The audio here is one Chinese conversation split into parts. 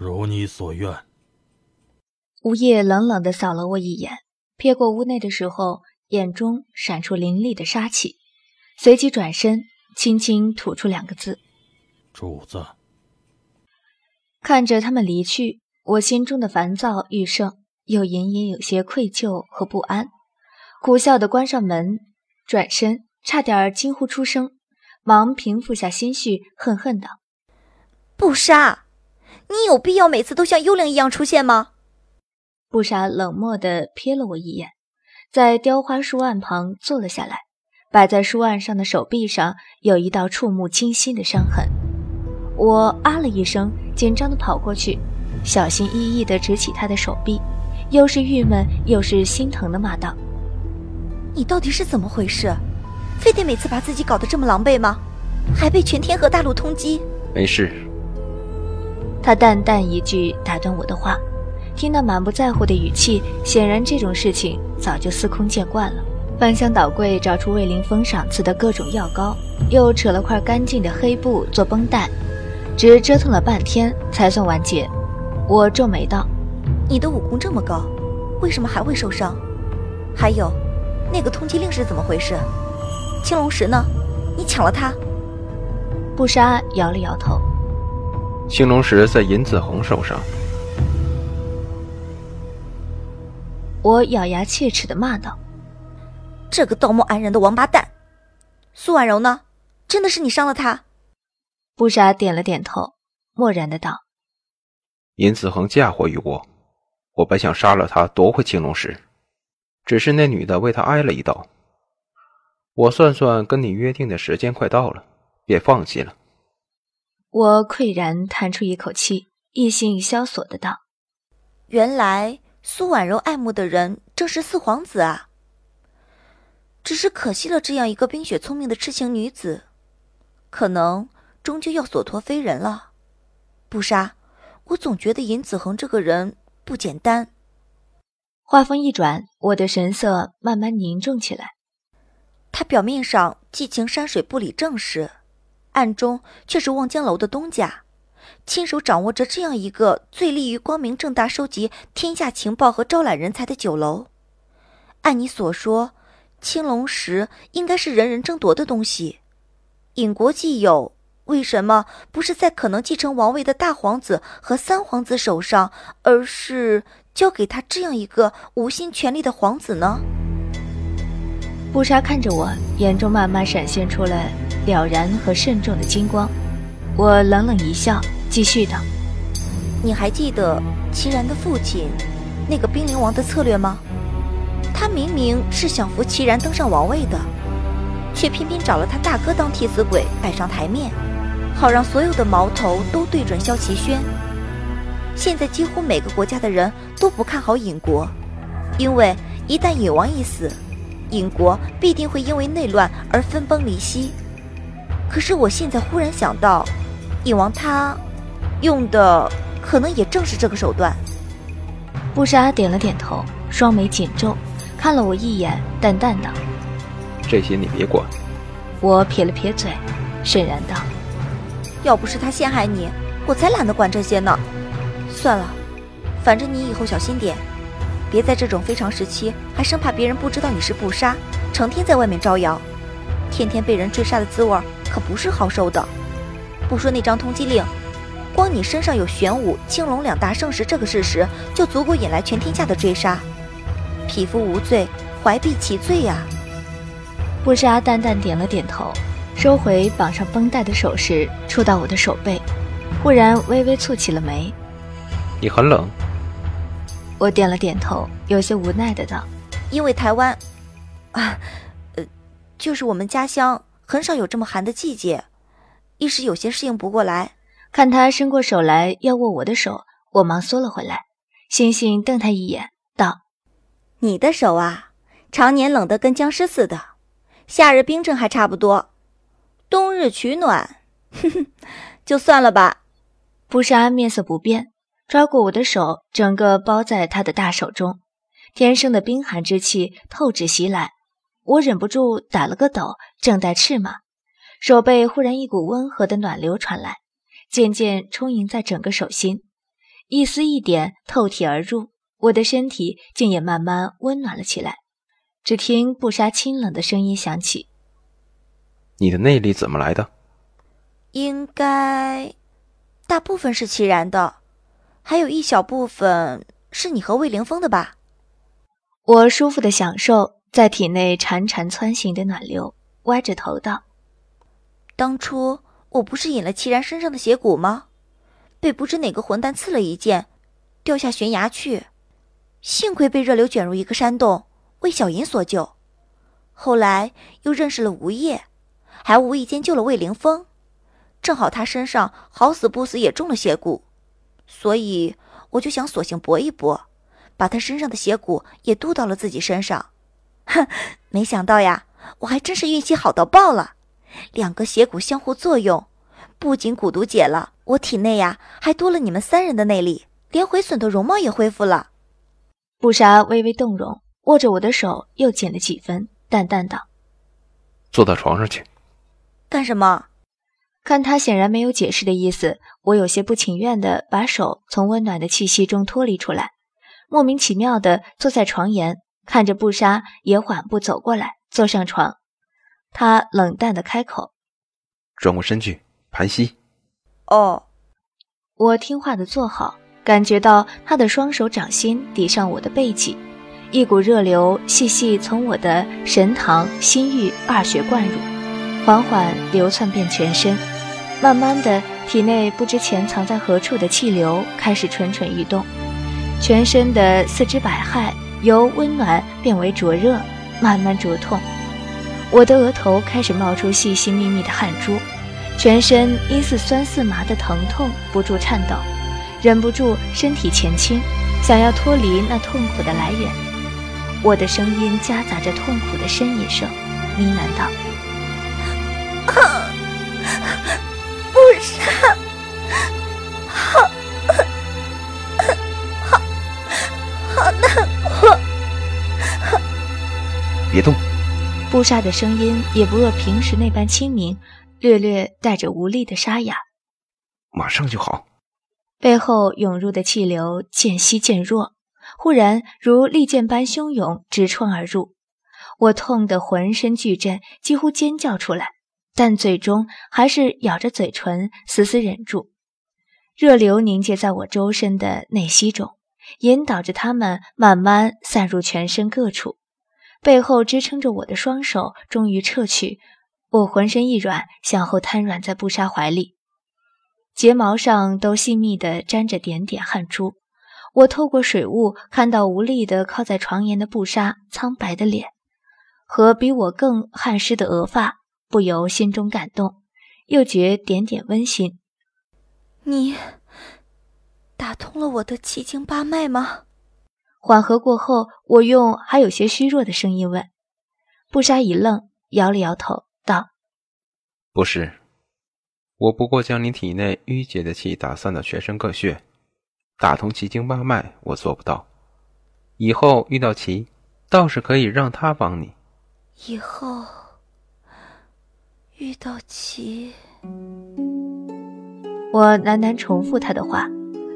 如你所愿。吴业冷冷的扫了我一眼，瞥过屋内的时候，眼中闪出凌厉的杀气，随即转身，轻轻吐出两个字：“主子。”看着他们离去，我心中的烦躁愈盛，又隐隐有些愧疚和不安，苦笑的关上门，转身，差点惊呼出声，忙平复下心绪，恨恨道：“不杀，你有必要每次都像幽灵一样出现吗？”不杀冷漠地瞥了我一眼，在雕花书案旁坐了下来。摆在书案上的手臂上有一道触目惊心的伤痕。我啊了一声，紧张地跑过去，小心翼翼地执起他的手臂，又是郁闷又是心疼地骂道：“你到底是怎么回事？非得每次把自己搞得这么狼狈吗？还被全天河大陆通缉？”没事。他淡淡一句打断我的话。听那满不在乎的语气，显然这种事情早就司空见惯了。翻箱倒柜找出魏凌峰赏赐的各种药膏，又扯了块干净的黑布做绷带，只折腾了半天才算完结。我皱眉道：“你的武功这么高，为什么还会受伤？还有，那个通缉令是怎么回事？青龙石呢？你抢了他？”不杀摇了摇头：“青龙石在尹子恒手上。”我咬牙切齿的骂道：“这个道貌岸然的王八蛋！苏婉柔呢？真的是你伤了她？”不杀点了点头，漠然的道：“尹子恒嫁祸于我，我本想杀了他夺回青龙石，只是那女的为他挨了一刀。我算算，跟你约定的时间快到了，便放弃了。”我喟然叹出一口气，意兴萧索的道：“原来。”苏婉柔爱慕的人正是四皇子啊，只是可惜了这样一个冰雪聪明的痴情女子，可能终究要所托非人了。不杀，我总觉得尹子恒这个人不简单。话锋一转，我的神色慢慢凝重起来。他表面上寄情山水不理政事，暗中却是望江楼的东家。亲手掌握着这样一个最利于光明正大收集天下情报和招揽人才的酒楼，按你所说，青龙石应该是人人争夺的东西。尹国既有，为什么不是在可能继承王位的大皇子和三皇子手上，而是交给他这样一个无心权力的皇子呢？布莎看着我，眼中慢慢闪现出了了然和慎重的金光。我冷冷一笑。继续道，你还记得齐然的父亲那个冰灵王的策略吗？他明明是想扶齐然登上王位的，却偏偏找了他大哥当替死鬼摆上台面，好让所有的矛头都对准萧齐轩。现在几乎每个国家的人都不看好尹国，因为一旦尹王一死，尹国必定会因为内乱而分崩离析。可是我现在忽然想到，影王他。用的可能也正是这个手段。布莎点了点头，双眉紧皱，看了我一眼，淡淡道：“这些你别管。”我撇了撇嘴，沈然道：“要不是他陷害你，我才懒得管这些呢。算了，反正你以后小心点，别在这种非常时期还生怕别人不知道你是布莎，成天在外面招摇，天天被人追杀的滋味可不是好受的。不说那张通缉令。”光你身上有玄武、青龙两大圣石这个事实，就足够引来全天下的追杀。匹夫无罪，怀璧其罪呀！布莎淡淡点了点头，收回绑上绷带的手势，触到我的手背，忽然微微蹙起了眉。你很冷。我点了点头，有些无奈的道：“因为台湾，啊，呃，就是我们家乡很少有这么寒的季节，一时有些适应不过来。”看他伸过手来要握我的手，我忙缩了回来，星星瞪他一眼，道：“你的手啊，常年冷得跟僵尸似的，夏日冰镇还差不多，冬日取暖，哼哼，就算了吧。”布莎面色不变，抓过我的手，整个包在他的大手中，天生的冰寒之气透指袭来，我忍不住打了个抖，正待斥骂，手背忽然一股温和的暖流传来。渐渐充盈在整个手心，一丝一点透体而入，我的身体竟也慢慢温暖了起来。只听布莎清冷的声音响起：“你的内力怎么来的？”应该，大部分是齐然的，还有一小部分是你和魏凌风的吧？我舒服的享受在体内潺潺窜行的暖流，歪着头道：“当初我不是引了齐然身上的邪骨吗？被不知哪个混蛋刺了一剑，掉下悬崖去，幸亏被热流卷入一个山洞，为小银所救。后来又认识了吴业，还无意间救了魏凌风。”正好他身上好死不死也中了邪蛊，所以我就想索性搏一搏，把他身上的邪蛊也渡到了自己身上。哼，没想到呀，我还真是运气好到爆了！两个邪骨相互作用，不仅蛊毒解了，我体内呀还多了你们三人的内力，连毁损的容貌也恢复了。布莎微微动容，握着我的手又紧了几分，淡淡道：“坐到床上去。”干什么？看他显然没有解释的意思，我有些不情愿地把手从温暖的气息中脱离出来，莫名其妙地坐在床沿，看着布莎也缓步走过来，坐上床。他冷淡的开口：“转过身去，盘膝。”哦，我听话的坐好，感觉到他的双手掌心抵上我的背脊，一股热流细细从我的神堂、心域二穴灌入，缓缓流窜遍全身。慢慢的，体内不知潜藏在何处的气流开始蠢蠢欲动，全身的四肢百骸由温暖变为灼热，慢慢灼痛。我的额头开始冒出细细密密的汗珠，全身因似酸似麻的疼痛不住颤抖，忍不住身体前倾，想要脱离那痛苦的来源。我的声音夹杂着痛苦的呻吟声，呢喃道。别动。布莎的声音也不若平时那般清明，略略带着无力的沙哑。马上就好。背后涌入的气流渐息渐弱，忽然如利剑般汹涌，直冲而入。我痛得浑身剧震，几乎尖叫出来。但最终还是咬着嘴唇，死死忍住。热流凝结在我周身的内息中，引导着它们慢慢散入全身各处。背后支撑着我的双手终于撤去，我浑身一软，向后瘫软在布莎怀里，睫毛上都细密地沾着点点汗珠。我透过水雾看到无力地靠在床沿的布莎苍白的脸，和比我更汗湿的额发。不由心中感动，又觉点点温馨。你打通了我的七经八脉吗？缓和过后，我用还有些虚弱的声音问。布莎一愣，摇了摇头，道：“不是，我不过将你体内淤结的气打散到全身各穴，打通奇经八脉，我做不到。以后遇到奇，倒是可以让他帮你。以后。”遇到奇，我喃喃重复他的话，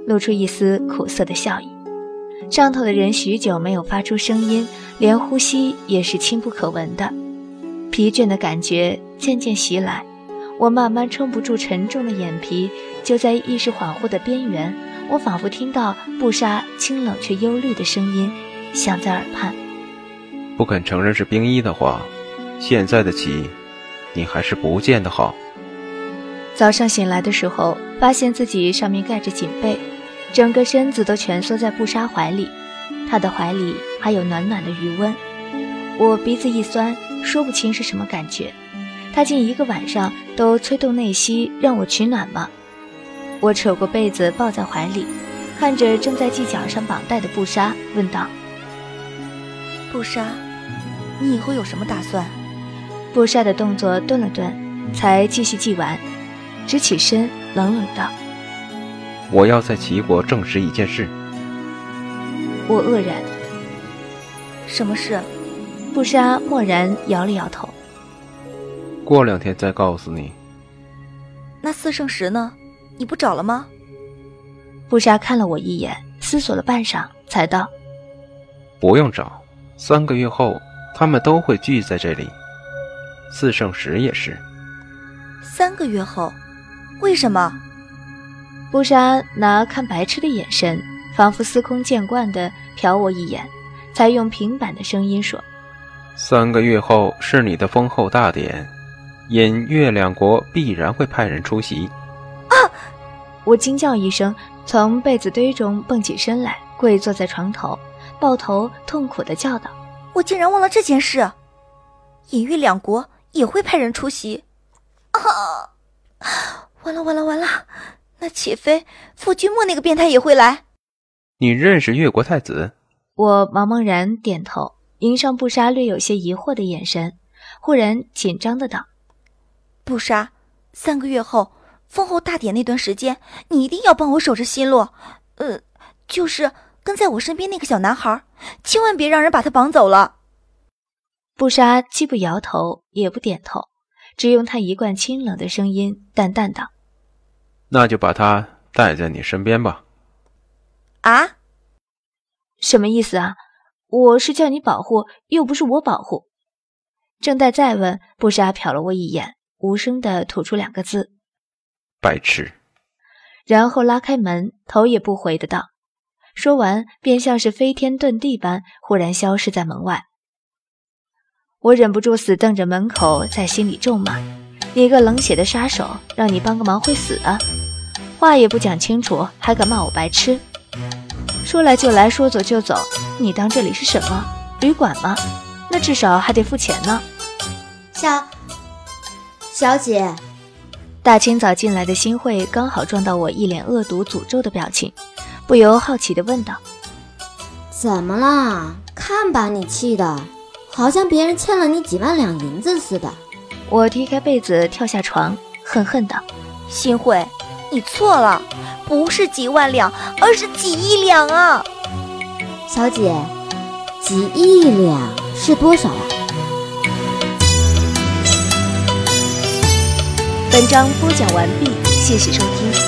露出一丝苦涩的笑意。上头的人许久没有发出声音，连呼吸也是轻不可闻的。疲倦的感觉渐渐袭来，我慢慢撑不住沉重的眼皮。就在意识恍惚的边缘，我仿佛听到布莎清冷却忧虑的声音响在耳畔：“不肯承认是冰衣的话，现在的棋。”你还是不见得好。早上醒来的时候，发现自己上面盖着锦被，整个身子都蜷缩在布莎怀里，她的怀里还有暖暖的余温。我鼻子一酸，说不清是什么感觉。她竟一个晚上都催动内息让我取暖吗？我扯过被子抱在怀里，看着正在系脚上绑带的布莎，问道：“布莎，你以后有什么打算？”布莎的动作顿了顿，才继续系完，直起身，冷冷道：“我要在齐国证实一件事。”我愕然：“什么事？”不杀默然摇了摇头：“过两天再告诉你。”那四圣石呢？你不找了吗？不杀看了我一眼，思索了半晌，才道：“不用找，三个月后他们都会聚在这里。四圣石也是。三个月后，为什么？”布莎拿看白痴的眼神，仿佛司空见惯的瞟我一眼，才用平板的声音说：“三个月后是你的封后大典，隐月两国必然会派人出席。”啊！我惊叫一声，从被子堆中蹦起身来，跪坐在床头，抱头痛苦的叫道：“我竟然忘了这件事！隐月两国也会派人出席！啊！完了完了完了！”那岂非傅君莫那个变态也会来？你认识越国太子？我茫茫然点头，迎上布莎略有些疑惑的眼神，忽然紧张的道：“布莎，三个月后封侯大典那段时间，你一定要帮我守着新路。呃，就是跟在我身边那个小男孩，千万别让人把他绑走了。”布莎既不摇头，也不点头，只用他一贯清冷的声音淡淡道。那就把它带在你身边吧。啊？什么意思啊？我是叫你保护，又不是我保护。正待再问，布莎瞟了我一眼，无声的吐出两个字：“白痴。”然后拉开门，头也不回的道。说完，便像是飞天遁地般，忽然消失在门外。我忍不住死瞪着门口，在心里咒骂：“你个冷血的杀手，让你帮个忙会死啊！”话也不讲清楚，还敢骂我白痴？说来就来，说走就走，你当这里是什么旅馆吗？那至少还得付钱呢。小小姐，大清早进来的新会刚好撞到我一脸恶毒诅咒的表情，不由好奇地问道：“怎么了？看把你气的，好像别人欠了你几万两银子似的。”我踢开被子，跳下床，恨恨道：“新慧。”你错了，不是几万两，而是几亿两啊！小姐，几亿两是多少啊？本章播讲完毕，谢谢收听。